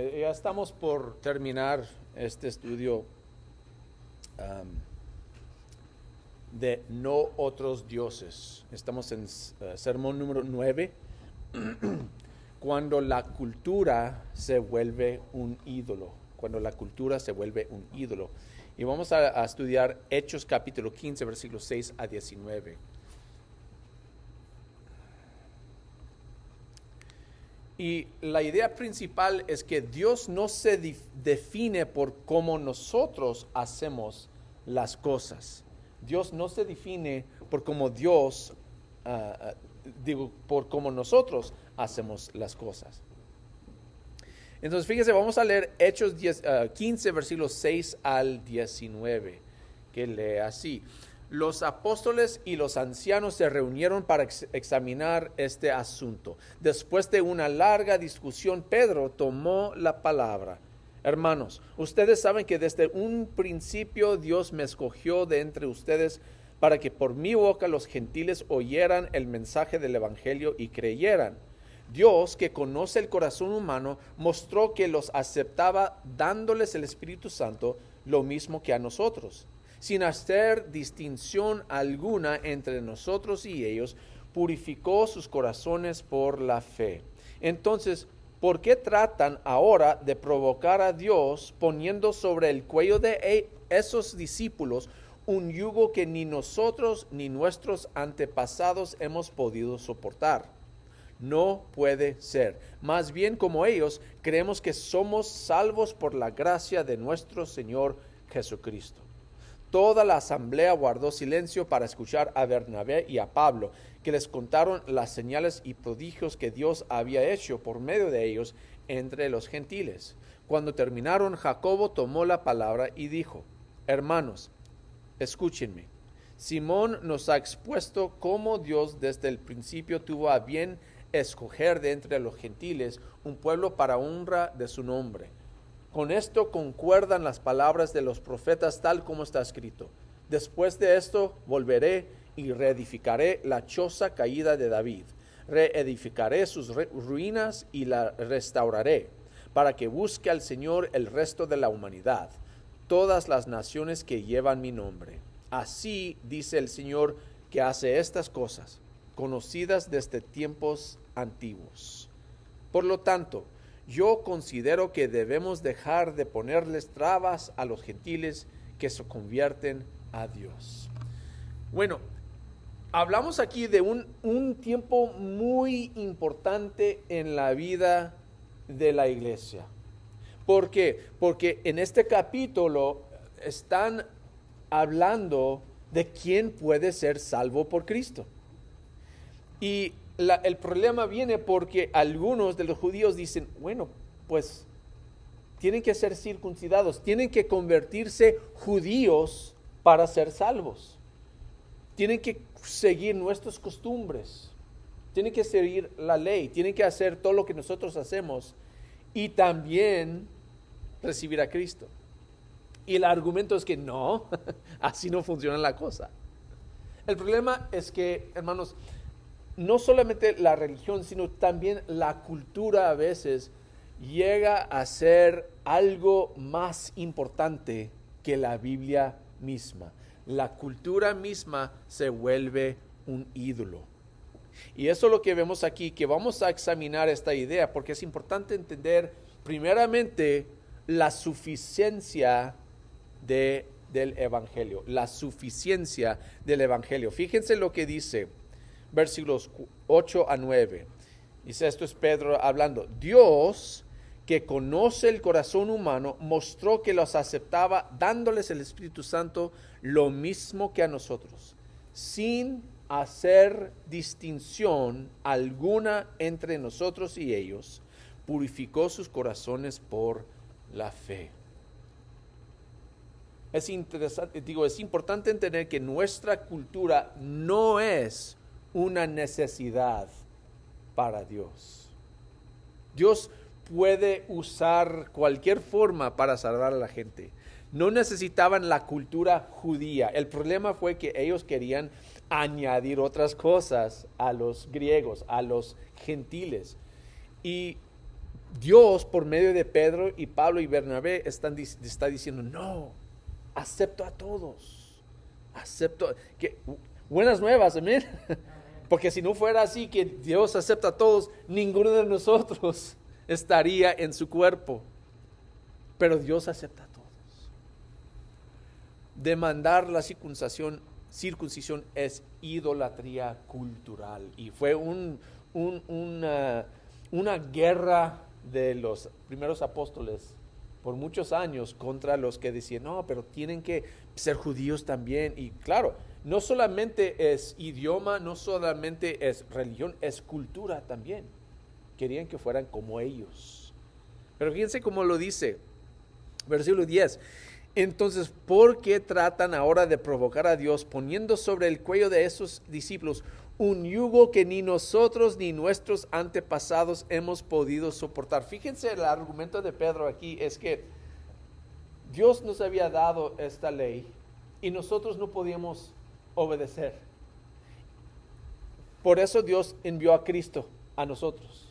Eh, ya estamos por terminar este estudio de no otros dioses. Estamos en uh, sermón número 9, cuando la cultura se vuelve un ídolo, cuando la cultura se vuelve un ídolo. Y vamos a, a estudiar Hechos capítulo 15, versículos 6 a 19. Y la idea principal es que Dios no se define por cómo nosotros hacemos las cosas. Dios no se define por cómo Dios, uh, digo, por cómo nosotros hacemos las cosas. Entonces, fíjese, vamos a leer Hechos 10, uh, 15, versículos 6 al 19, que lee así los apóstoles y los ancianos se reunieron para examinar este asunto. Después de una larga discusión, Pedro tomó la palabra. Hermanos, ustedes saben que desde un principio Dios me escogió de entre ustedes para que por mi boca los gentiles oyeran el mensaje del Evangelio y creyeran. Dios, que conoce el corazón humano, mostró que los aceptaba dándoles el Espíritu Santo lo mismo que a nosotros sin hacer distinción alguna entre nosotros y ellos, purificó sus corazones por la fe. Entonces, ¿por qué tratan ahora de provocar a Dios poniendo sobre el cuello de e-, esos discípulos un yugo que ni nosotros ni nuestros antepasados hemos podido soportar? No puede ser. Más bien como ellos, creemos que somos salvos por la gracia de nuestro Señor Jesucristo. Toda la asamblea guardó silencio para escuchar a Bernabé y a Pablo, que les contaron las señales y prodigios que Dios había hecho por medio de ellos entre los gentiles. Cuando terminaron, Jacobo tomó la palabra y dijo, Hermanos, escúchenme. Simón nos ha expuesto cómo Dios desde el principio tuvo a bien escoger de entre los gentiles un pueblo para honra de su nombre con esto concuerdan las palabras de los profetas tal como está escrito. Después de esto volveré y reedificaré la choza caída de David. Reedificaré sus ruinas y la restauraré, para que busque al Señor el resto de la humanidad, todas las naciones que llevan mi nombre. Así dice el Señor que hace estas cosas, conocidas desde tiempos antiguos. Por lo tanto, yo considero que debemos dejar de ponerles trabas a los gentiles que se convierten a Dios. Bueno, hablamos aquí de un, un tiempo muy importante en la vida de la iglesia. ¿Por qué? Porque en este capítulo están hablando de quién puede ser salvo por Cristo. Y el problema viene porque algunos de los judíos dicen, bueno, pues tienen que ser circuncidados, tienen que convertirse judíos para ser salvos. Tienen que seguir nuestras costumbres, tienen que seguir la ley, tienen que hacer todo lo que nosotros hacemos y también recibir a Cristo. Y el argumento es que no, así no funciona la cosa. El problema es que, hermanos, no solamente la religión, sino también la cultura a veces llega a ser algo más importante que la Biblia misma. La cultura misma se vuelve un ídolo. Y eso es lo que vemos aquí, que vamos a examinar esta idea, porque es importante entender primeramente la suficiencia de, del Evangelio, la suficiencia del Evangelio. Fíjense lo que dice versículos 8 a 9. Dice, esto es Pedro hablando. Dios, que conoce el corazón humano, mostró que los aceptaba dándoles el Espíritu Santo lo mismo que a nosotros, sin hacer distinción alguna entre nosotros y ellos, purificó sus corazones por la fe. Es interesante, digo, es importante entender que nuestra cultura no es una necesidad para Dios. Dios puede usar cualquier forma para salvar a la gente. No necesitaban la cultura judía. El problema fue que ellos querían añadir otras cosas a los griegos, a los gentiles. Y Dios, por medio de Pedro y Pablo y Bernabé, están, está diciendo, no, acepto a todos. Acepto. Que, buenas nuevas, amén. Porque si no fuera así, que Dios acepta a todos, ninguno de nosotros estaría en su cuerpo. Pero Dios acepta a todos. Demandar la circuncisión, es idolatría cultural. Y fue un, una, una guerra de los primeros apóstoles por muchos años contra los que decían, no, pero tienen que ser judíos también. Y claro, no solamente es idioma, no solamente es religión, es cultura también. Querían que fueran como ellos. Pero fíjense cómo lo dice, versículo 10. Entonces, ¿por qué tratan ahora de provocar a Dios poniendo sobre el cuello de esos discípulos un yugo que ni nosotros ni nuestros antepasados hemos podido soportar. Fíjense, el argumento de Pedro aquí es que Dios nos había dado esta ley y nosotros no podíamos obedecer. Por eso Dios envió a Cristo a nosotros.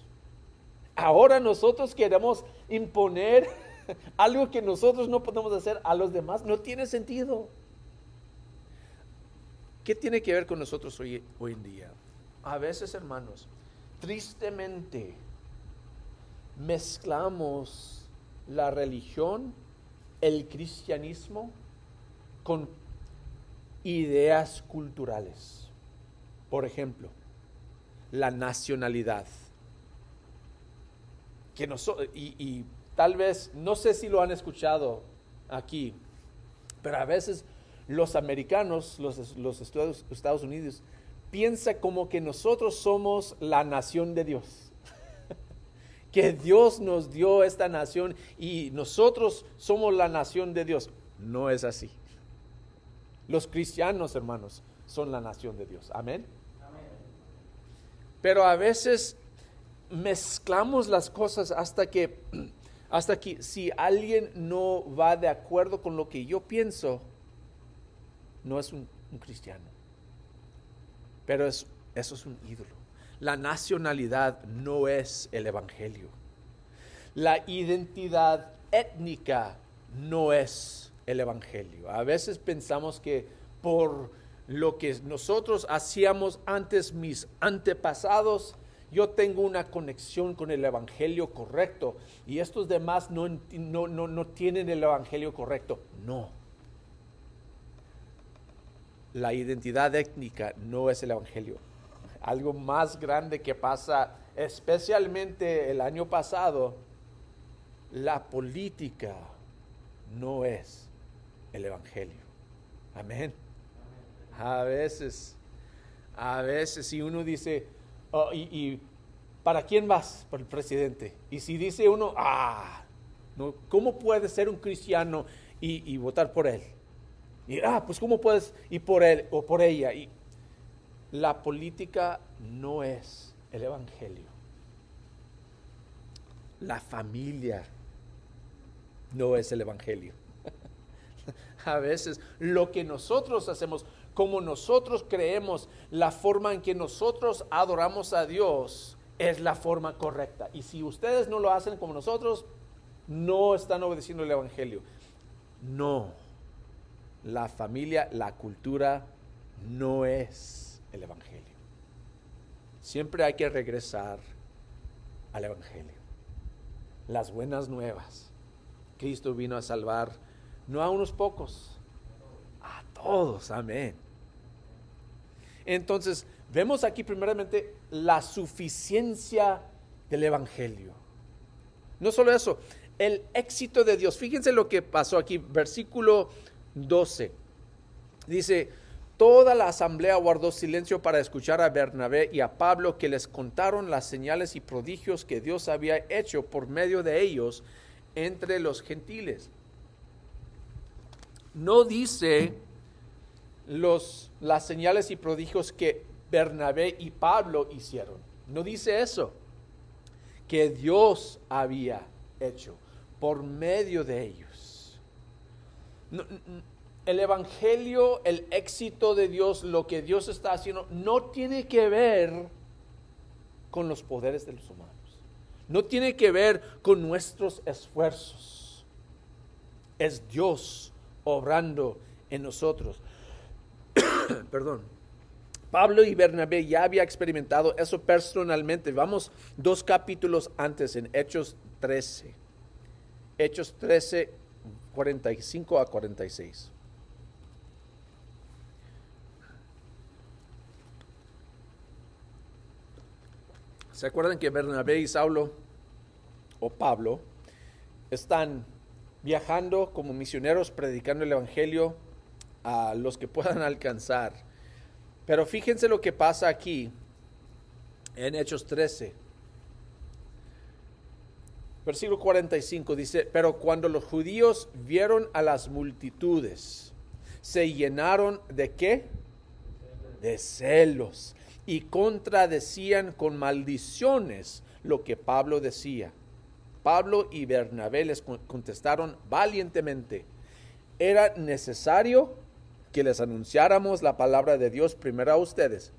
Ahora nosotros queremos imponer algo que nosotros no podemos hacer a los demás. No tiene sentido. ¿Qué tiene que ver con nosotros hoy, hoy en día? A veces, hermanos, tristemente mezclamos la religión, el cristianismo, con ideas culturales. Por ejemplo, la nacionalidad. Que y, y tal vez, no sé si lo han escuchado aquí, pero a veces los americanos, los, los Estados, Estados Unidos, piensa como que nosotros somos la nación de Dios. que Dios nos dio esta nación y nosotros somos la nación de Dios. No es así. Los cristianos, hermanos, son la nación de Dios. Amén. Pero a veces mezclamos las cosas hasta que, hasta que si alguien no va de acuerdo con lo que yo pienso, no es un, cristiano. Pero es, eso es un ídolo. La nacionalidad no es el Evangelio. La identidad étnica no es el Evangelio. A veces pensamos que por lo que nosotros hacíamos antes, mis antepasados, yo tengo una conexión con el Evangelio correcto y estos demás no, no, no tienen el Evangelio correcto. No la identidad étnica no es el Evangelio. Algo más grande que pasa, especialmente el año pasado, la política no es el Evangelio. Amén. A veces, a veces si uno dice, oh, y, para quién vas? Para el presidente. Y si dice uno, ah, no, ¿cómo puede ser un cristiano y votar por él? Y, ah, pues ¿cómo puedes ir por él o por ella? Y la política no es el Evangelio. La familia no es el Evangelio. A veces lo que nosotros hacemos, como nosotros creemos, la forma en que nosotros adoramos a Dios es la forma correcta. Y si ustedes no lo hacen como nosotros, no están obedeciendo el Evangelio. No la familia, la cultura no es el Evangelio. Siempre hay que regresar al Evangelio. Las buenas nuevas. Cristo vino a salvar no a unos pocos, a todos. Amén. Entonces, vemos aquí primeramente la suficiencia del Evangelio. No solo eso, el éxito de Dios. Fíjense lo que pasó aquí, versículo 12. Dice, toda la asamblea guardó silencio para escuchar a Bernabé y a Pablo que les contaron las señales y prodigios que Dios había hecho por medio de ellos entre los gentiles. No dice los, las señales y prodigios que Bernabé y Pablo hicieron. No dice eso. Que Dios había hecho por medio de ellos el Evangelio, el éxito de Dios, lo que Dios está haciendo, no tiene que ver con los poderes de los humanos. No tiene que ver con nuestros esfuerzos. Es Dios obrando en nosotros. Perdón. Pablo y Bernabé ya había experimentado eso personalmente. Vamos dos capítulos antes en Hechos 13. Hechos 13, 45 a 46. ¿Se acuerdan que Bernabé y Saulo o Pablo están viajando como misioneros predicando el Evangelio a los que puedan alcanzar? Pero fíjense lo que pasa aquí en Hechos 13. Versículo 45 dice, pero cuando los judíos vieron a las multitudes, se llenaron de qué? De celos y contradecían con maldiciones lo que Pablo decía. Pablo y Bernabé les contestaron valientemente, era necesario que les anunciáramos la palabra de Dios primero a ustedes.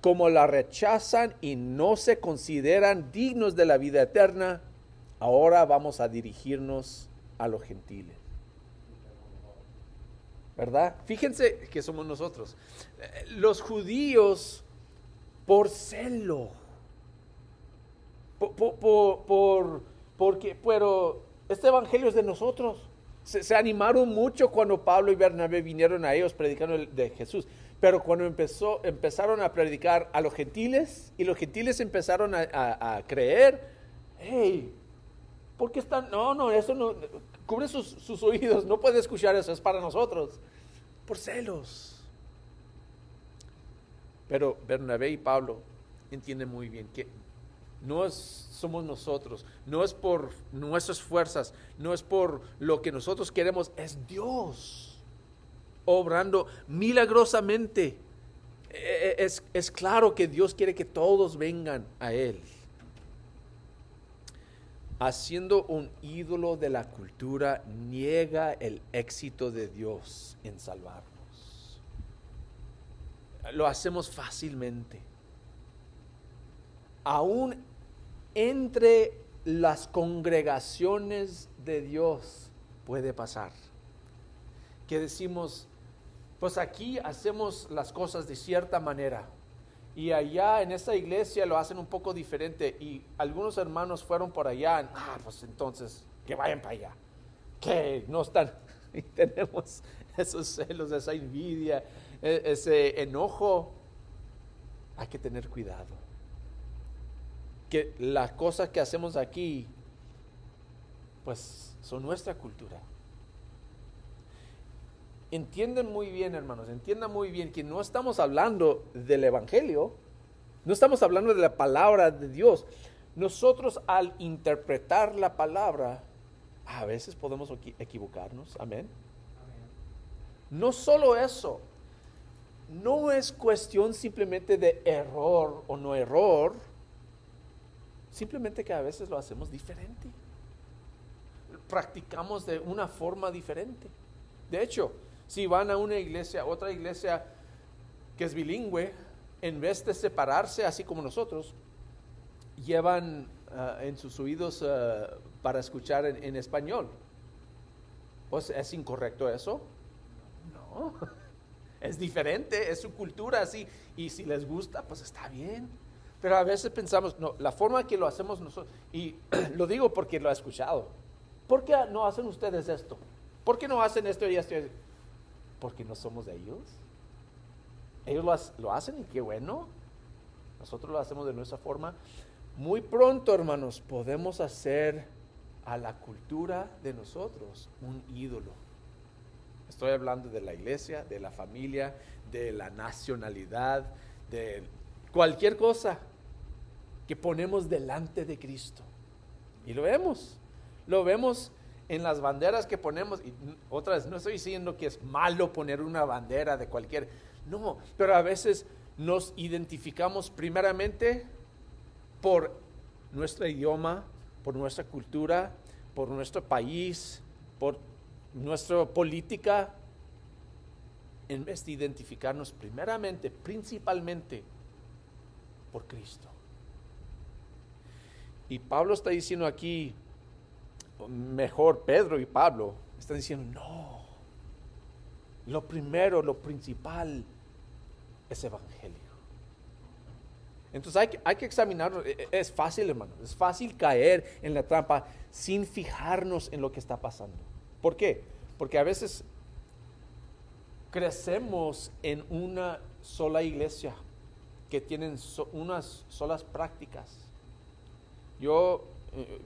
Como la rechazan y no se consideran dignos de la vida eterna, ahora vamos a dirigirnos a los gentiles. ¿Verdad? Fíjense que somos nosotros. Eh, los judíos por celo. Por, porque, pero este evangelio es de nosotros. Se, animaron mucho cuando Pablo y Bernabé vinieron a ellos predicando de Jesús. Pero cuando empezó, empezaron a predicar a los gentiles y los gentiles empezaron a, creer, hey, ¿por qué están? No, no, eso no, cubre sus, sus oídos, no puede escuchar eso, es para nosotros. Por celos. Pero Bernabé y Pablo entienden muy bien que no es, somos nosotros, no es por nuestras fuerzas, no es por lo que nosotros queremos, es Dios obrando milagrosamente. E, e, es, es claro que Dios quiere que todos vengan a Él. Haciendo un ídolo de la cultura, niega el éxito de Dios en salvar lo hacemos fácilmente. Aún entre las congregaciones de Dios puede pasar. Que decimos, pues aquí hacemos las cosas de cierta manera y allá en esa iglesia lo hacen un poco diferente y algunos hermanos fueron por allá, ah, pues entonces que vayan para allá, que no están, y tenemos esos celos, esa envidia, e, ese enojo, hay que tener cuidado. Que las cosas que hacemos aquí, pues son nuestra cultura. Entienden muy bien, hermanos, entiendan muy bien que no estamos hablando del Evangelio, no estamos hablando de la palabra de Dios. Nosotros al interpretar la palabra, a veces podemos equivocarnos, amén. No solo eso, no es cuestión simplemente de error o no error, simplemente que a veces lo hacemos diferente. Practicamos de una forma diferente. De hecho, si van a una iglesia, otra iglesia que es bilingüe, en vez de separarse así como nosotros, llevan ah, en sus oídos ah, para escuchar en español. Pues es incorrecto eso. No es diferente, es su cultura así, y si les gusta, pues está bien. Pero a veces pensamos, no, la forma que lo hacemos nosotros, y lo digo porque lo he escuchado, ¿por qué no hacen ustedes esto? ¿Por qué no hacen esto y esto? Porque no somos de ellos. Ellos lo, lo hacen y qué bueno. Nosotros lo hacemos de nuestra forma. Muy pronto, hermanos, podemos hacer a la cultura de nosotros un ídolo. Estoy hablando de la iglesia, de la familia, de la nacionalidad, de cualquier cosa que ponemos delante de Cristo. Y lo vemos, lo vemos en las banderas que ponemos. Y otra vez, no estoy diciendo que es malo poner una bandera de cualquier, no, pero a veces nos identificamos primeramente por nuestro idioma, por nuestra cultura, por nuestro país, por nuestra política, en vez de identificarnos primeramente, principalmente por Cristo. Y Pablo está diciendo aquí, mejor Pedro y Pablo, están diciendo, no, lo primero, lo principal es evangelio. Entonces hay, hay que examinarlo. E, e, es fácil, hermano. Es fácil caer en la trampa sin fijarnos en lo que está pasando. ¿Por qué? Porque a veces crecemos en una sola iglesia que tienen unas solas prácticas. Yo eh,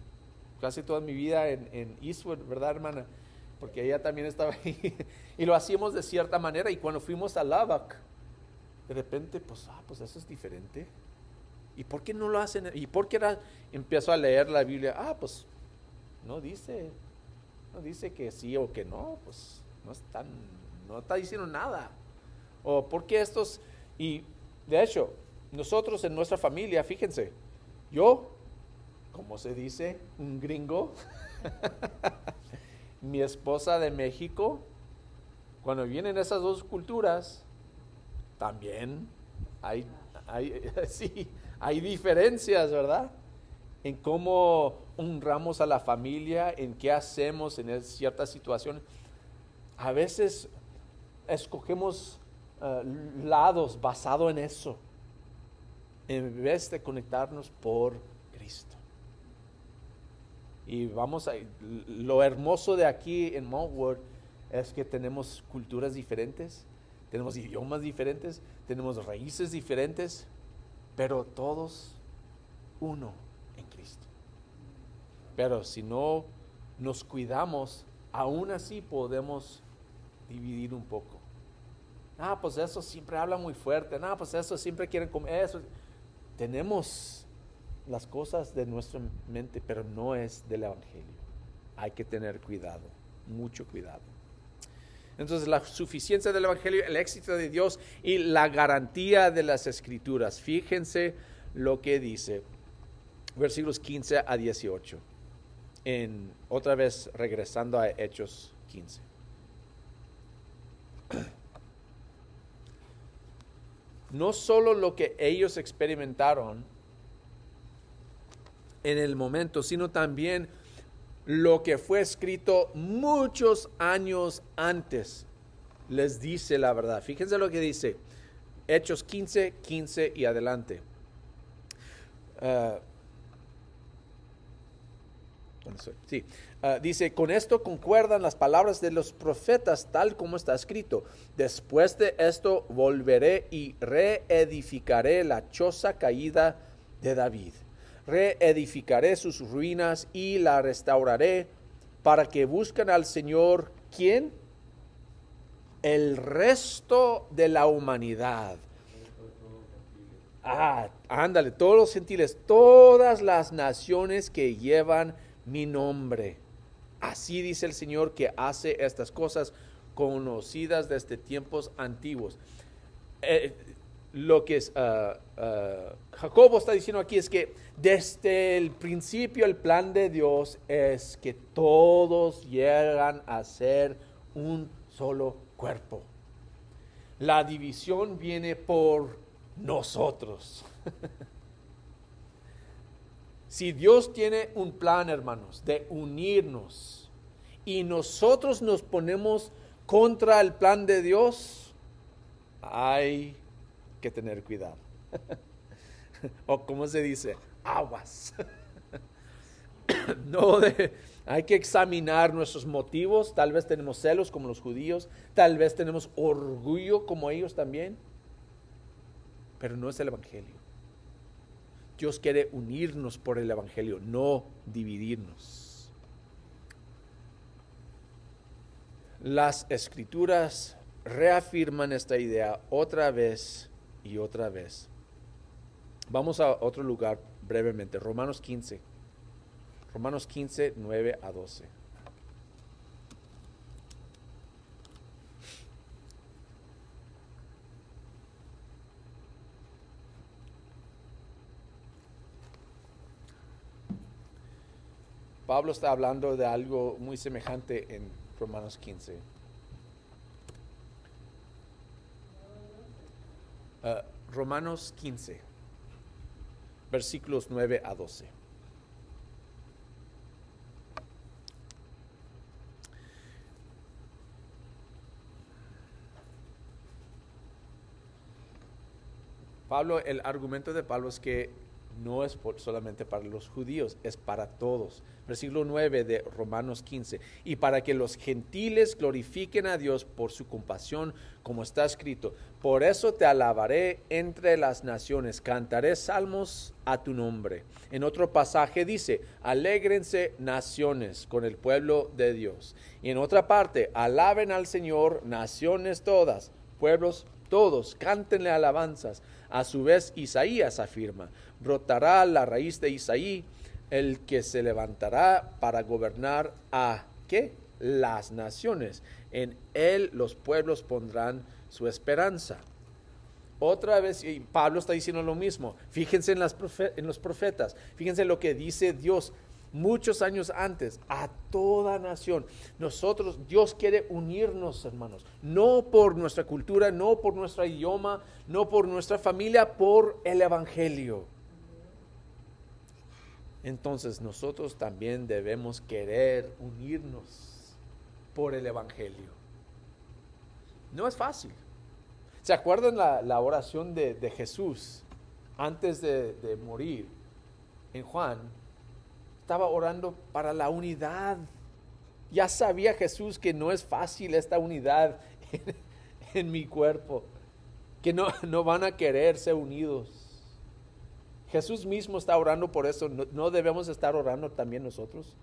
casi toda mi vida en, Eastwood, ¿verdad, hermana? Porque ella también estaba ahí. y lo hacíamos de cierta manera. Y cuando fuimos a Lavac, de repente, pues, ah, pues eso es diferente. ¿Y por qué no lo hacen? ¿Y por qué era, empiezo a leer la Biblia? Ah, pues no dice, no dice que sí o que no, pues no están, no está diciendo nada. O por qué estos, y de hecho, nosotros en nuestra familia, fíjense, yo, como se dice, un gringo, mi esposa de México, cuando vienen esas dos culturas, también hay, hay sí, hay diferencias, ¿verdad? En cómo honramos a la familia, en qué hacemos en ciertas situaciones. A veces escogemos eh, lados basado en eso, en vez de conectarnos por Cristo. Y vamos a, lo hermoso de aquí en Mount es que tenemos culturas diferentes, tenemos idiomas diferentes, tenemos raíces diferentes, pero todos uno en Cristo. Pero si no nos cuidamos, aún así podemos dividir un poco. Ah, pues eso siempre habla muy fuerte. No, pues eso siempre quieren comer. Eso. Tenemos las cosas de nuestra mente, pero no es del Evangelio. Hay que tener cuidado, mucho cuidado. Entonces la suficiencia del Evangelio, el éxito de Dios y la garantía de las escrituras. Fíjense lo que dice versículos 15 a 18. En, otra vez regresando a Hechos 15. No solo lo que ellos experimentaron en el momento, sino también lo que fue escrito muchos años antes. Les dice la verdad. Fíjense lo que dice. Hechos 15, 15 y adelante. Ah, sí. Ah, dice, con esto concuerdan las palabras de los profetas tal como está escrito. Después de esto volveré y reedificaré la choza caída de David reedificaré sus ruinas y la restauraré para que busquen al Señor, ¿quién? El resto de la humanidad. Ah, ándale, todos los gentiles, todas las naciones que llevan mi nombre. Así dice el Señor que hace estas cosas conocidas desde tiempos antiguos. Eh, lo que es, uh, uh, Jacobo está diciendo aquí es que desde el principio el plan de Dios es que todos llegan a ser un solo cuerpo. La división viene por nosotros. si Dios tiene un plan, hermanos, de unirnos y nosotros nos ponemos contra el plan de Dios, hay que tener cuidado. o como se dice, aguas. no hay que examinar nuestros motivos. Tal vez tenemos celos como los judíos, tal vez tenemos orgullo como ellos también, pero no es el Evangelio. Dios quiere unirnos por el Evangelio, no dividirnos. Las escrituras reafirman esta idea otra vez y otra vez. Vamos a otro lugar brevemente, Romanos 15. Romanos 15, 9 a 12. Pablo está hablando de algo muy semejante en Romanos 15. Ah, Romanos 15, versículos 9 a 12. Pablo, el argumento de Pablo es que no es solamente para los judíos, es para todos. Versículo 9 de Romanos 15. Y para que los gentiles glorifiquen a Dios por su compasión, como está escrito. Por eso te alabaré entre las naciones, cantaré salmos a tu nombre. En otro pasaje dice, alégrense naciones con el pueblo de Dios. Y en otra parte, alaben al Señor naciones todas, pueblos todos, cántenle alabanzas. A su vez, Isaías afirma, brotará la raíz de Isaí, el que se levantará para gobernar a ¿qué? Las naciones. En él los pueblos pondrán su esperanza. Otra vez, y Pablo está diciendo lo mismo. Fíjense en, en los profetas. Fíjense lo que dice Dios muchos años antes a toda nación. Nosotros, Dios quiere unirnos, hermanos, no por nuestra cultura, no por nuestro idioma, no por nuestra familia, por el Evangelio. Entonces nosotros también debemos querer unirnos por el Evangelio. No es fácil. ¿Se acuerdan la, oración de, Jesús antes de, de morir en Juan? Estaba orando para la unidad. Ya sabía Jesús que no es fácil esta unidad en, mi cuerpo, que no, no, van a quererse unidos. Jesús mismo está orando por eso. ¿No, debemos estar orando también nosotros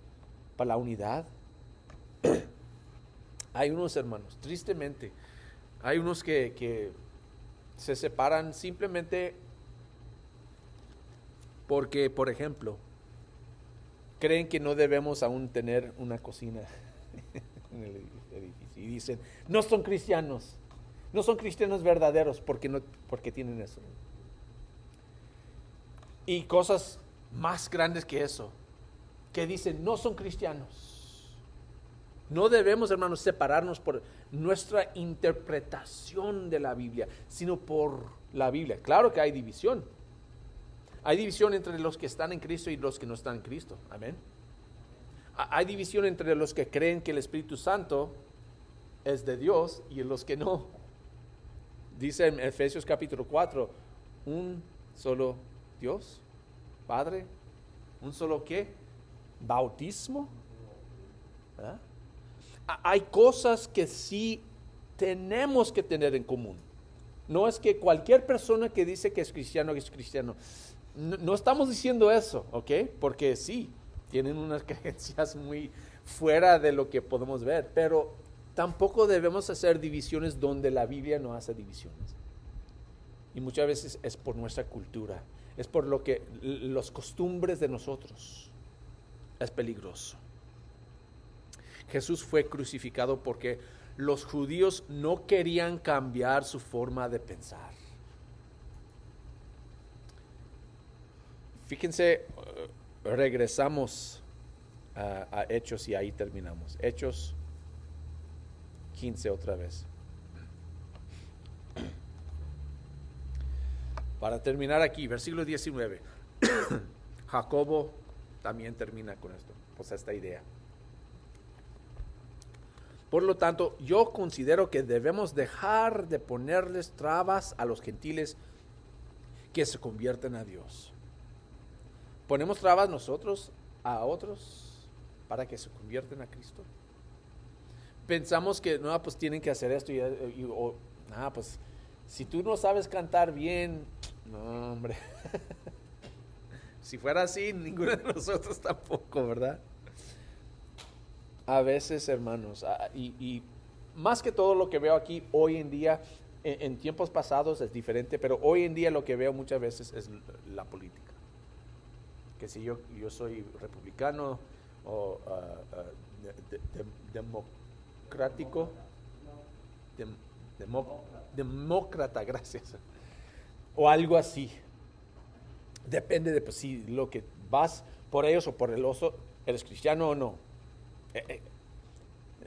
para la unidad? hay unos hermanos, tristemente, hay unos que, que se separan simplemente porque, por ejemplo, creen que no debemos aún tener una cocina en el edificio. Y dicen, no son cristianos, no son cristianos verdaderos porque, no, porque tienen eso. Y cosas más grandes que eso, que dicen, no son cristianos. No debemos, hermanos, separarnos por nuestra interpretación de la Biblia, sino por la Biblia. Claro que hay división, hay división entre los que están en Cristo y los que no están en Cristo. Amén. Hay división entre los que creen que el Espíritu Santo es de Dios y los que no. Dice en Efesios capítulo 4, un solo Dios, Padre, un solo qué? Bautismo. Hay cosas que sí tenemos que tener en común. No es que cualquier persona que dice que es cristiano es cristiano. No, estamos diciendo eso, ¿ok? Porque sí, tienen unas creencias muy fuera de lo que podemos ver, pero tampoco debemos hacer divisiones donde la Biblia no hace divisiones. Y muchas veces es por nuestra cultura, es por lo que los costumbres de nosotros es peligroso. Jesús fue crucificado porque los judíos no querían cambiar su forma de pensar. Fíjense, eh, regresamos a, Hechos y ahí terminamos. Hechos 15 otra vez. Para terminar aquí, versículo 19. Jacobo también termina con esto, pues esta idea. Por lo tanto, yo considero que debemos dejar de ponerles trabas a los gentiles que se convierten a Dios ¿Ponemos trabas nosotros a otros para que se convierten a Cristo? Pensamos que, no, pues tienen que hacer esto y, o, ah, pues si tú no sabes cantar bien, no, hombre. si fuera así, ninguno de nosotros tampoco, ¿verdad? A veces, hermanos, y, más que todo lo que veo aquí hoy en día, en, en tiempos pasados es diferente, pero hoy en día lo que veo muchas veces es la política que si yo, yo soy republicano o ah, ah, democrático, demócrata, gracias, o algo así. Depende de pues, si lo que vas por ellos o por el oso, eres cristiano o no. Eh,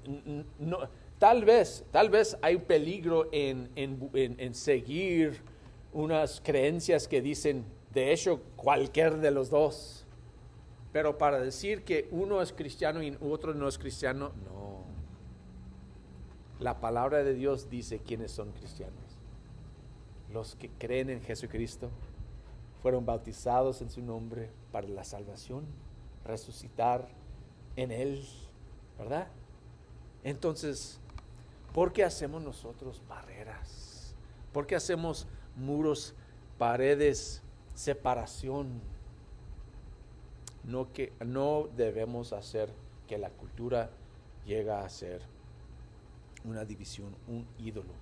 eh, no tal vez, tal vez hay peligro en, en, en seguir unas creencias que dicen de hecho, cualquier de los dos. Pero para decir que uno es cristiano y otro no es cristiano, no. La palabra de Dios dice quiénes son cristianos. los que creen en Jesucristo fueron bautizados en su nombre para la salvación, resucitar en Él, ¿verdad? Entonces, ¿por qué hacemos nosotros barreras? ¿Por qué hacemos muros, paredes, separación? No, que, no debemos hacer que la cultura llegue a ser una división, un ídolo.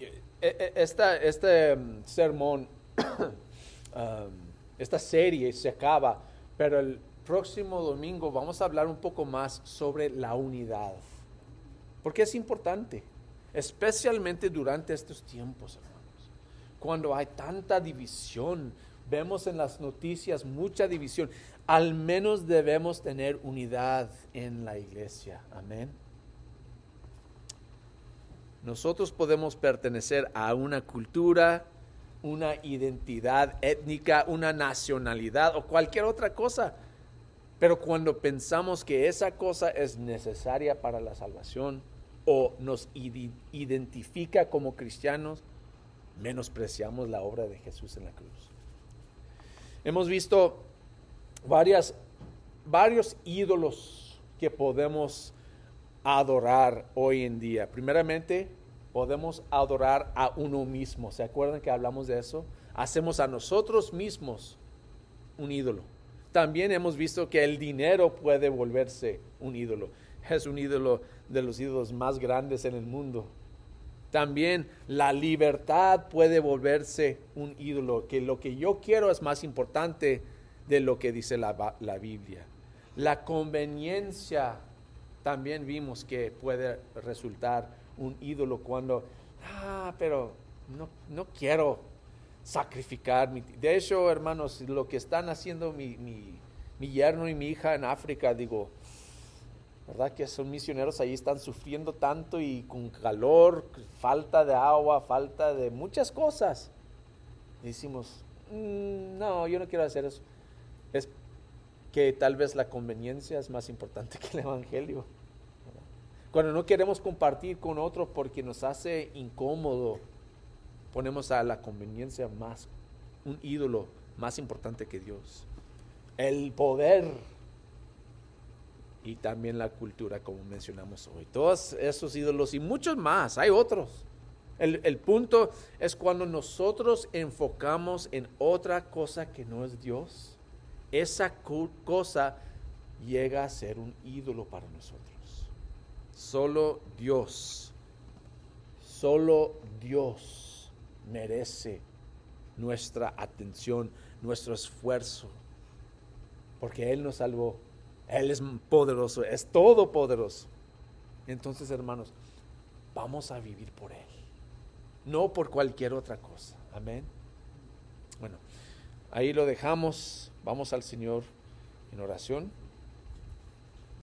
E, e, esta, este mm, sermón, um, esta serie se acaba, pero el próximo domingo vamos a hablar un poco más sobre la unidad. Porque es importante, especialmente durante estos tiempos, hermanos, cuando hay tanta división, vemos en las noticias mucha división, al menos debemos tener unidad en la iglesia. Amén. Nosotros podemos pertenecer a una cultura, una identidad étnica, una nacionalidad o cualquier otra cosa. Pero cuando pensamos que esa cosa es necesaria para la salvación o nos identifica como cristianos, menospreciamos la obra de Jesús en la cruz. Hemos visto varias, varios ídolos que podemos adorar hoy en día. Primeramente, podemos adorar a uno mismo. ¿Se acuerdan que hablamos de eso? Hacemos a nosotros mismos un ídolo. También hemos visto que el dinero puede volverse un ídolo. Es un ídolo de los ídolos más grandes en el mundo. También la libertad puede volverse un ídolo, que lo que yo quiero es más importante de lo que dice la, la Biblia. La conveniencia también vimos que puede resultar un ídolo cuando, ah, pero no, no quiero sacrificar. Mi, de hecho, hermanos, lo que están haciendo mi, mi, mi yerno y mi hija en África, digo, ¿verdad? Que son misioneros ahí, están sufriendo tanto y con calor, falta de agua, falta de muchas cosas. Y decimos, mm, no, yo no quiero hacer eso. Es que tal vez la conveniencia es más importante que el Evangelio. Cuando no queremos compartir con otros porque nos hace incómodo, ponemos a la conveniencia más, un ídolo más importante que Dios. El poder y también la cultura, como mencionamos hoy. Todos esos ídolos y muchos más, hay otros. El, el, punto es cuando nosotros enfocamos en otra cosa que no es Dios esa cosa llega a ser un ídolo para nosotros. Solo Dios, solo Dios merece nuestra atención, nuestro esfuerzo, porque Él nos salvó, Él es poderoso, es todopoderoso. Entonces, hermanos, vamos a vivir por Él, no por cualquier otra cosa. Amén. Bueno, ahí lo dejamos. Vamos al Señor en oración.